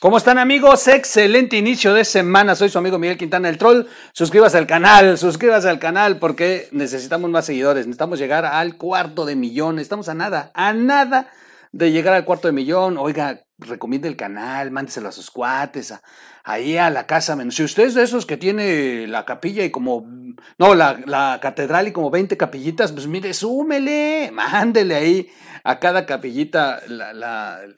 ¿Cómo están amigos? Excelente inicio de semana. Soy su amigo Miguel Quintana el Troll. Suscríbase al canal, suscríbase al canal porque necesitamos más seguidores. Necesitamos llegar al cuarto de millón. Estamos a nada, a nada de llegar al cuarto de millón. Oiga, recomiende el canal, mándeselo a sus cuates, ahí a la casa. Si usted es de esos que tiene la capilla y como, no, la, la catedral y como 20 capillitas, pues mire, súmele, mándele ahí a cada capillita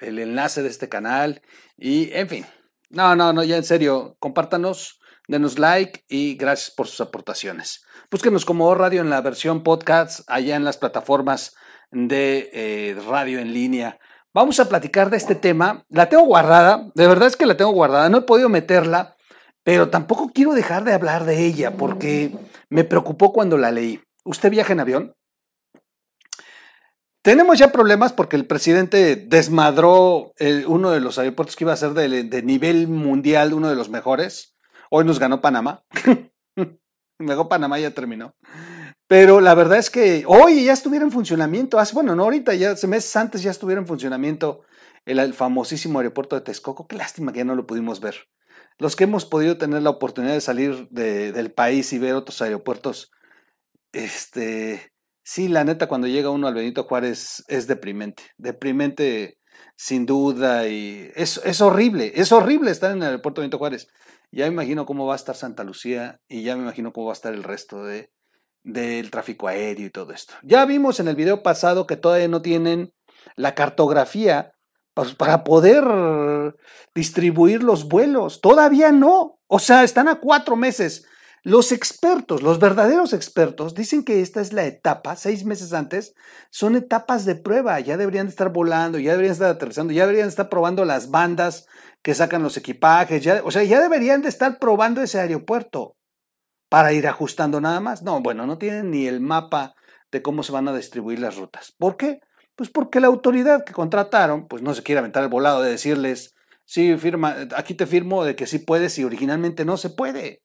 el enlace de este canal y, en fin, no, no, no, ya en serio, compártanos, denos like y gracias por sus aportaciones. Búsquenos como radio en la versión podcast allá en las plataformas de eh, radio en línea. Vamos a platicar de este tema. La tengo guardada, de verdad es que la tengo guardada, no he podido meterla, pero tampoco quiero dejar de hablar de ella porque me preocupó cuando la leí. ¿Usted viaja en avión? Tenemos ya problemas porque el presidente desmadró uno de los aeropuertos que iba a ser de, de, nivel mundial, uno de los mejores. Hoy nos ganó Panamá. Luego Panamá ya terminó. Pero la verdad es que hoy ya estuviera en funcionamiento, hace, bueno, no ahorita, ya meses antes ya estuviera en funcionamiento el, famosísimo aeropuerto de Texcoco. Qué lástima que ya no lo pudimos ver. Los que hemos podido tener la oportunidad de salir del país y ver otros aeropuertos, este, sí, la neta, cuando llega uno al Benito Juárez es deprimente, deprimente sin duda y es, es horrible, es horrible estar en el aeropuerto Benito Juárez. Ya me imagino cómo va a estar Santa Lucía y ya me imagino cómo va a estar el resto de, del tráfico aéreo y todo esto. Ya vimos en el video pasado que todavía no tienen la cartografía pues, para poder distribuir los vuelos. Todavía no. O sea, están a cuatro meses. Los expertos, los verdaderos expertos, dicen que esta es la etapa, seis meses antes, son etapas de prueba. Ya deberían estar volando, ya deberían estar aterrizando, ya deberían estar probando las bandas que sacan los equipajes. Ya, o sea, ya deberían de estar probando ese aeropuerto para ir ajustando nada más. No, bueno, no tienen ni el mapa de cómo se van a distribuir las rutas. ¿Por qué? Pues porque la autoridad que contrataron, pues no se quiere aventar el volado de decirles, sí, firma, aquí te firmo de que sí puedes y originalmente no se puede.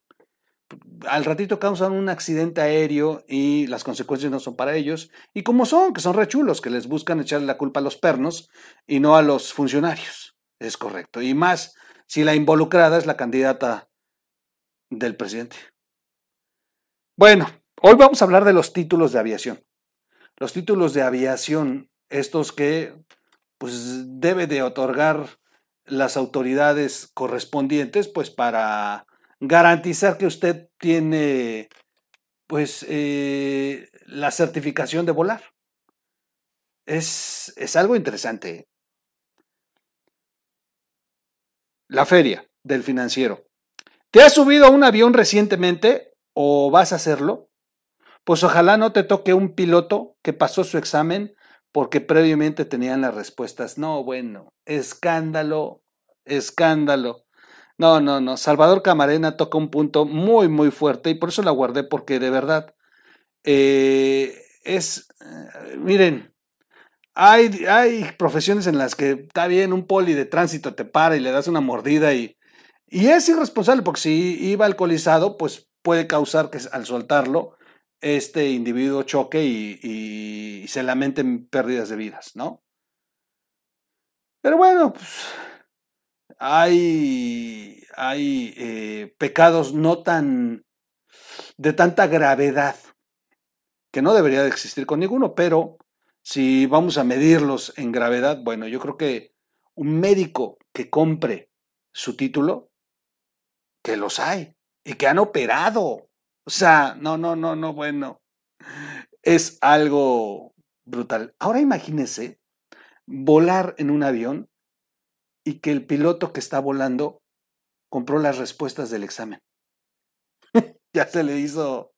Al ratito causan un accidente aéreo y las consecuencias no son para ellos. Y como son, que son rechulos, que les buscan echarle la culpa a los pernos y no a los funcionarios. Es correcto. Y más si la involucrada es la candidata del presidente. Bueno, hoy vamos a hablar de los títulos de aviación. Los títulos de aviación, estos que pues debe de otorgar las autoridades correspondientes pues para garantizar que usted tiene pues eh, la certificación de volar. Es, es algo interesante. La feria del financiero. ¿Te has subido a un avión recientemente? O vas a hacerlo, pues ojalá no te toque un piloto que pasó su examen porque previamente tenían las respuestas. No, bueno, escándalo, escándalo. No, no, no. Salvador Camarena toca un punto muy, muy fuerte y por eso la guardé porque de verdad eh, es, eh, miren, hay, hay profesiones en las que está bien un poli de tránsito te para y le das una mordida y, y es irresponsable porque si iba alcoholizado, pues puede causar que al soltarlo este individuo choque y, se lamenten pérdidas de vidas, ¿no? Pero bueno, pues, hay, hay eh, pecados no tan de tanta gravedad que no debería de existir con ninguno, pero si vamos a medirlos en gravedad, bueno, yo creo que un médico que compre su título, que los hay, y que han operado. O sea, no, no, no, no, bueno. Es algo brutal. Ahora imagínese volar en un avión y que el piloto que está volando compró las respuestas del examen. ya se le hizo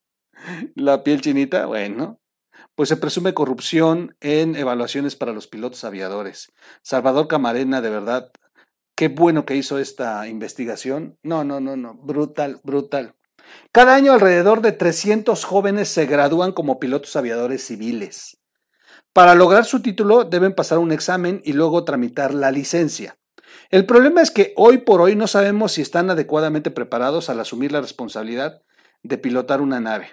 la piel chinita. Bueno, pues se presume corrupción en evaluaciones para los pilotos aviadores. Salvador Camarena, de verdad, Qué bueno que hizo esta investigación. No, no, no, no, brutal, brutal. Cada año alrededor de 300 jóvenes se gradúan como pilotos aviadores civiles. Para lograr su título deben pasar un examen y luego tramitar la licencia. El problema es que hoy por hoy no sabemos si están adecuadamente preparados al asumir la responsabilidad de pilotar una nave.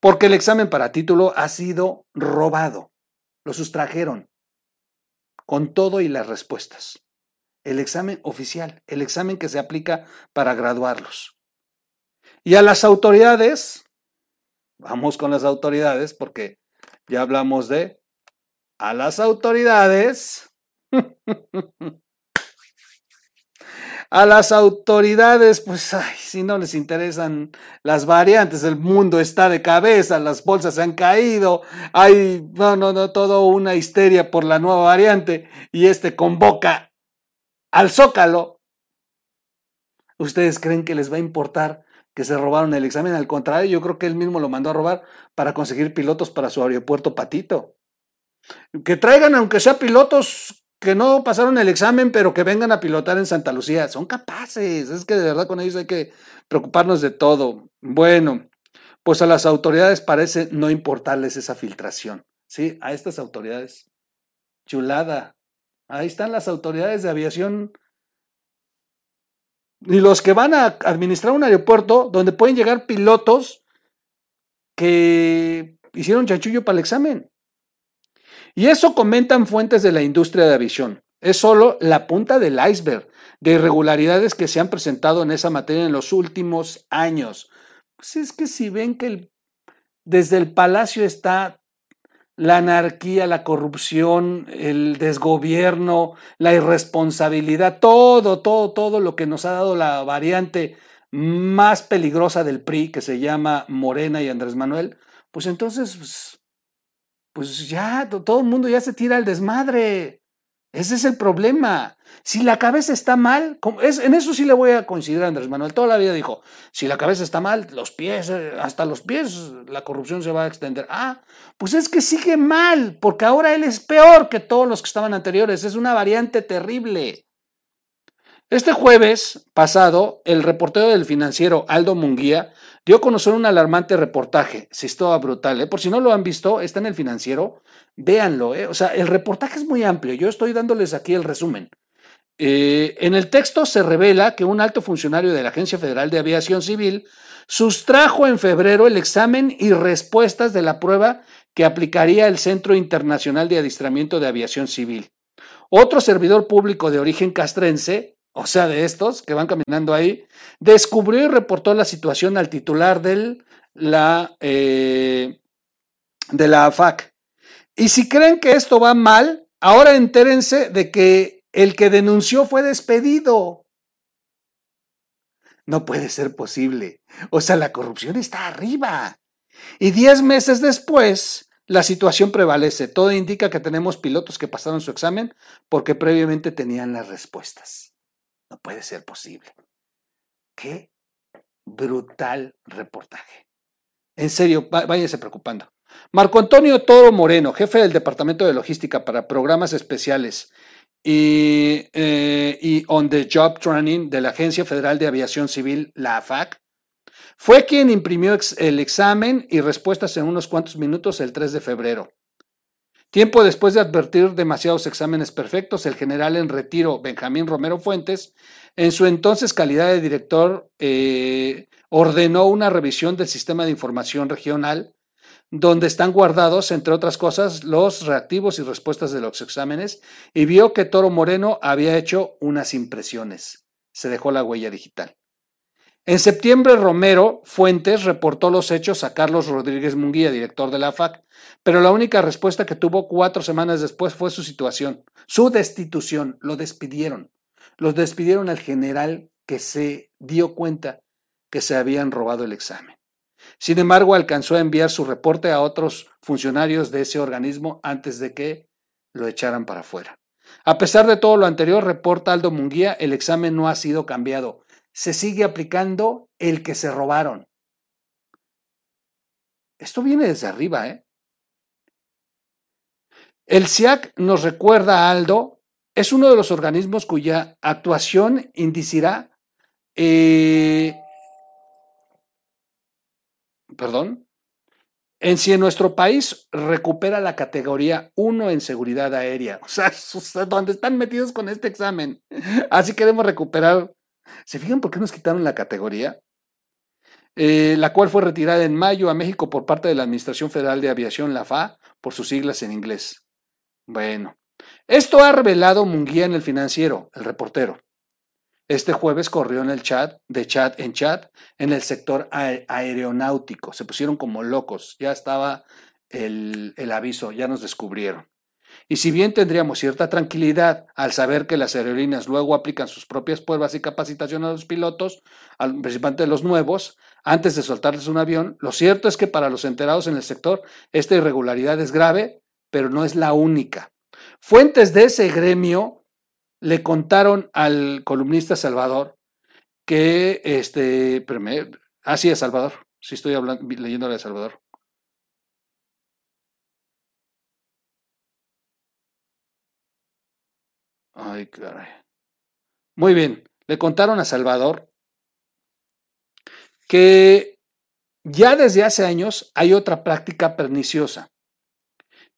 Porque el examen para título ha sido robado. Lo sustrajeron. Con todo y las respuestas. El examen oficial, el examen que se aplica para graduarlos. Y a las autoridades, vamos con las autoridades porque ya hablamos de a las autoridades. a las autoridades, pues, ay, si no les interesan las variantes, el mundo está de cabeza, las bolsas se han caído, hay, no, no, no, todo una histeria por la nueva variante y este convoca al zócalo. ¿Ustedes creen que les va a importar que se robaron el examen? Al contrario, yo creo que él mismo lo mandó a robar para conseguir pilotos para su aeropuerto Patito. Que traigan, aunque sea pilotos que no pasaron el examen, pero que vengan a pilotar en Santa Lucía. Son capaces. Es que de verdad con ellos hay que preocuparnos de todo. Bueno, pues a las autoridades parece no importarles esa filtración. Sí, a estas autoridades. Chulada. Ahí están las autoridades de aviación y los que van a administrar un aeropuerto donde pueden llegar pilotos que hicieron chanchullo para el examen. Y eso comentan fuentes de la industria de aviación. Es solo la punta del iceberg de irregularidades que se han presentado en esa materia en los últimos años. Pues es que si ven que desde el palacio está la anarquía, la corrupción, el desgobierno, la irresponsabilidad, todo, todo, todo lo que nos ha dado la variante más peligrosa del PRI, que se llama Morena y Andrés Manuel, pues entonces pues, pues ya todo el mundo ya se tira al desmadre. Ese es el problema. Si la cabeza está mal, es, en eso sí le voy a coincidir a Andrés Manuel. Toda la vida dijo, si la cabeza está mal, los pies, eh, hasta los pies, la corrupción se va a extender. Ah, pues es que sigue mal, porque ahora él es peor que todos los que estaban anteriores. Es una variante terrible. Este jueves pasado, el reportero del financiero Aldo Munguía dio a conocer un alarmante reportaje. Si estaba brutal, ¿eh? Por si no lo han visto, está en el financiero. Véanlo, ¿eh? O sea, el reportaje es muy amplio. Yo estoy dándoles aquí el resumen. Eh, en el texto se revela que un alto funcionario de la Agencia Federal de Aviación Civil sustrajo en febrero el examen y respuestas de la prueba que aplicaría el Centro Internacional de Adiestramiento de Aviación Civil. Otro servidor público de origen castrense o sea, de estos que van caminando ahí, descubrió y reportó la situación al titular la, eh, de la AFAC. Y si creen que esto va mal, ahora entérense de que el que denunció fue despedido. No puede ser posible. O sea, la corrupción está arriba. Y diez meses después, la situación prevalece. Todo indica que tenemos pilotos que pasaron su examen porque previamente tenían las respuestas. No puede ser posible. Qué brutal reportaje. En serio, váyanse preocupando. Marco Antonio Toro Moreno, jefe del Departamento de Logística para Programas Especiales eh, y On the Job Training de la Agencia Federal de Aviación Civil, la AFAC, fue quien imprimió el examen y respuestas en unos cuantos minutos el 3 de febrero. Tiempo después de advertir demasiados exámenes perfectos, el general en retiro Benjamín Romero Fuentes, en su entonces calidad de director, eh, ordenó una revisión del sistema de información regional, donde están guardados, entre otras cosas, los reactivos y respuestas de los exámenes, y vio que Toro Moreno había hecho unas impresiones. Se dejó la huella digital. En septiembre, Romero Fuentes reportó los hechos a Carlos Rodríguez Munguía, director de la FAC, pero la única respuesta que tuvo cuatro semanas después fue su situación, su destitución. Lo despidieron. Los despidieron al general que se dio cuenta que se habían robado el examen. Sin embargo, alcanzó a enviar su reporte a otros funcionarios de ese organismo antes de que lo echaran para afuera. A pesar de todo lo anterior, reporta Aldo Munguía, el examen no ha sido cambiado se sigue aplicando el que se robaron. Esto viene desde arriba, ¿eh? El SIAC nos recuerda a Aldo, es uno de los organismos cuya actuación indicirá, eh, perdón, en si nuestro país recupera la categoría 1 en seguridad aérea, o sea, donde están metidos con este examen. Así queremos recuperar ¿Se fijan por qué nos quitaron la categoría? Eh, la cual fue retirada en mayo a México por parte de la Administración Federal de Aviación, la FA, por sus siglas en inglés. Bueno, Esto ha revelado Munguía en el financiero, el reportero. Este jueves corrió en el chat, de chat en chat, en el sector aeronáutico. Se pusieron como locos. Ya estaba el, el aviso, ya nos descubrieron. Y si bien tendríamos cierta tranquilidad al saber que las aerolíneas luego aplican sus propias pruebas y capacitación a los pilotos, principalmente los nuevos, antes de soltarles un avión, lo cierto es que para los enterados en el sector esta irregularidad es grave, pero no es la única. Fuentes de ese gremio le contaron al columnista Salvador que, este, así es Salvador, si estoy hablando, leyendo de Salvador. Ay, caray. Muy bien, le contaron a Salvador que ya desde hace años hay otra práctica perniciosa.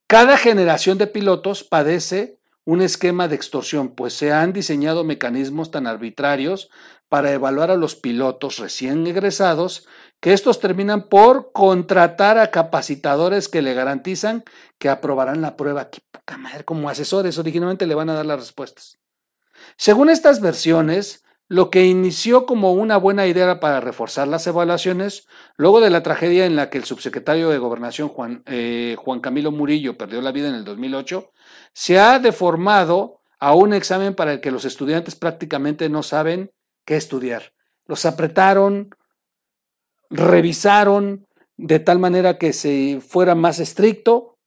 Cada generación de pilotos padece un esquema de extorsión, pues se han diseñado mecanismos tan arbitrarios para evaluar a los pilotos recién egresados que estos terminan por contratar a capacitadores que le garantizan que aprobarán la prueba. ¡Qué poca madre! Como asesores, originalmente le van a dar las respuestas. Según estas versiones, lo que inició como una buena idea para reforzar las evaluaciones, luego de la tragedia en la que el subsecretario de Gobernación Juan, eh, Juan Camilo Murillo perdió la vida en el 2008, se ha deformado a un examen para el que los estudiantes prácticamente no saben qué estudiar. Los apretaron, revisaron de tal manera que se fuera más estricto,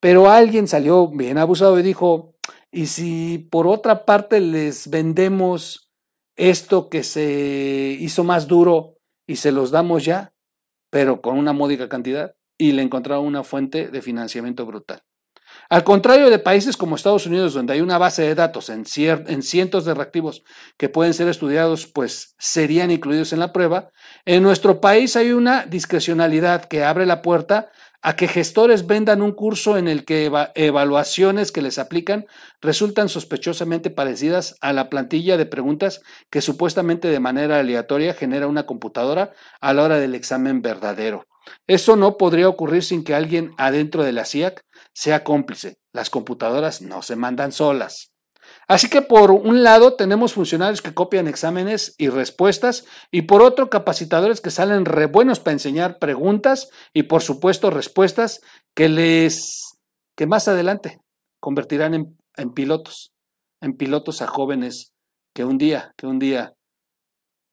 pero alguien salió bien abusado y dijo, ¿y si por otra parte les vendemos esto que se hizo más duro y se los damos ya, pero con una módica cantidad, y le encontraron una fuente de financiamiento brutal. Al contrario de países como Estados Unidos, donde hay una base de datos en, en, cientos de reactivos que pueden ser estudiados, pues serían incluidos en la prueba, en nuestro país hay una discrecionalidad que abre la puerta a que gestores vendan un curso en el que evaluaciones que les aplican resultan sospechosamente parecidas a la plantilla de preguntas que supuestamente de manera aleatoria genera una computadora a la hora del examen verdadero. Eso no podría ocurrir sin que alguien adentro de la CIAC sea cómplice. Las computadoras no se mandan solas. Así que por un lado tenemos funcionarios que copian exámenes y respuestas y por otro capacitadores que salen re buenos para enseñar preguntas y por supuesto respuestas que les que más adelante convertirán en, en pilotos, en pilotos a jóvenes que un día, que un día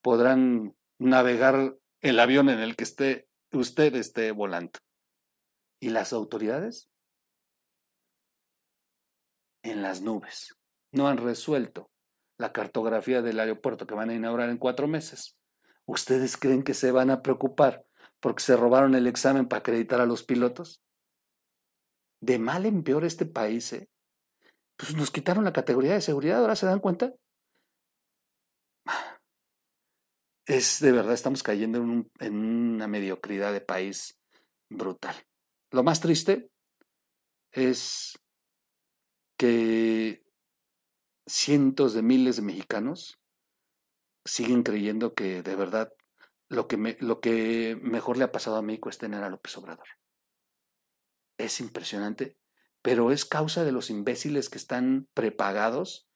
podrán navegar el avión en el que esté usted esté volando. ¿Y las autoridades? En las nubes no han resuelto la cartografía del aeropuerto que van a inaugurar en cuatro meses. ¿Ustedes creen que se van a preocupar porque se robaron el examen para acreditar a los pilotos? De mal en peor este país, ¿eh? Pues nos quitaron la categoría de seguridad, ¿ahora se dan cuenta? Es de verdad, estamos cayendo en, en una mediocridad de país brutal. Lo más triste es que cientos de miles de mexicanos siguen creyendo que de verdad lo que, lo que mejor le ha pasado a México es tener a López Obrador. Es impresionante, pero es causa de los imbéciles que están prepagados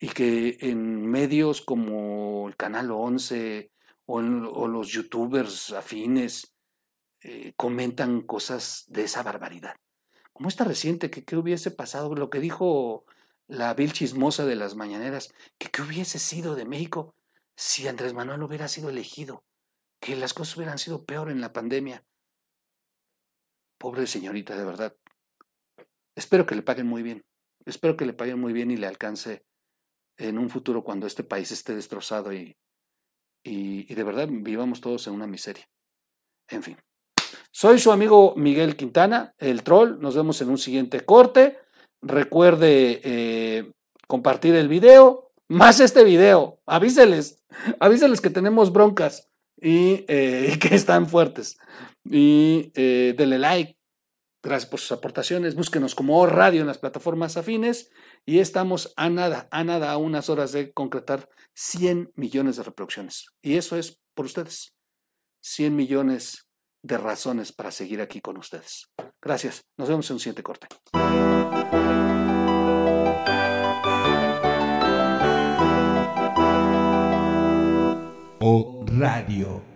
y que en medios como el Canal 11 o, los youtubers afines eh, comentan cosas de esa barbaridad. Como esta reciente, que qué hubiese pasado, lo que dijo la vil chismosa de las mañaneras, que qué hubiese sido de México si Andrés Manuel hubiera sido elegido, que las cosas hubieran sido peor en la pandemia. Pobre señorita, de verdad. Espero que le paguen muy bien. Espero que le paguen muy bien y le alcance en un futuro cuando este país esté destrozado y, y de verdad vivamos todos en una miseria. En fin. Soy su amigo Miguel Quintana, el troll. Nos vemos en un siguiente corte. Recuerde eh, compartir el video, más este video. Avíseles, avíseles que tenemos broncas y, eh, que están fuertes. Y eh, denle like. Gracias por sus aportaciones. Búsquenos como Radio en las plataformas afines. Y estamos a nada, a nada, a unas horas de concretar 100 millones de reproducciones. Y eso es por ustedes. 100 millones de razones para seguir aquí con ustedes. Gracias. Nos vemos en un siguiente corte. O Radio.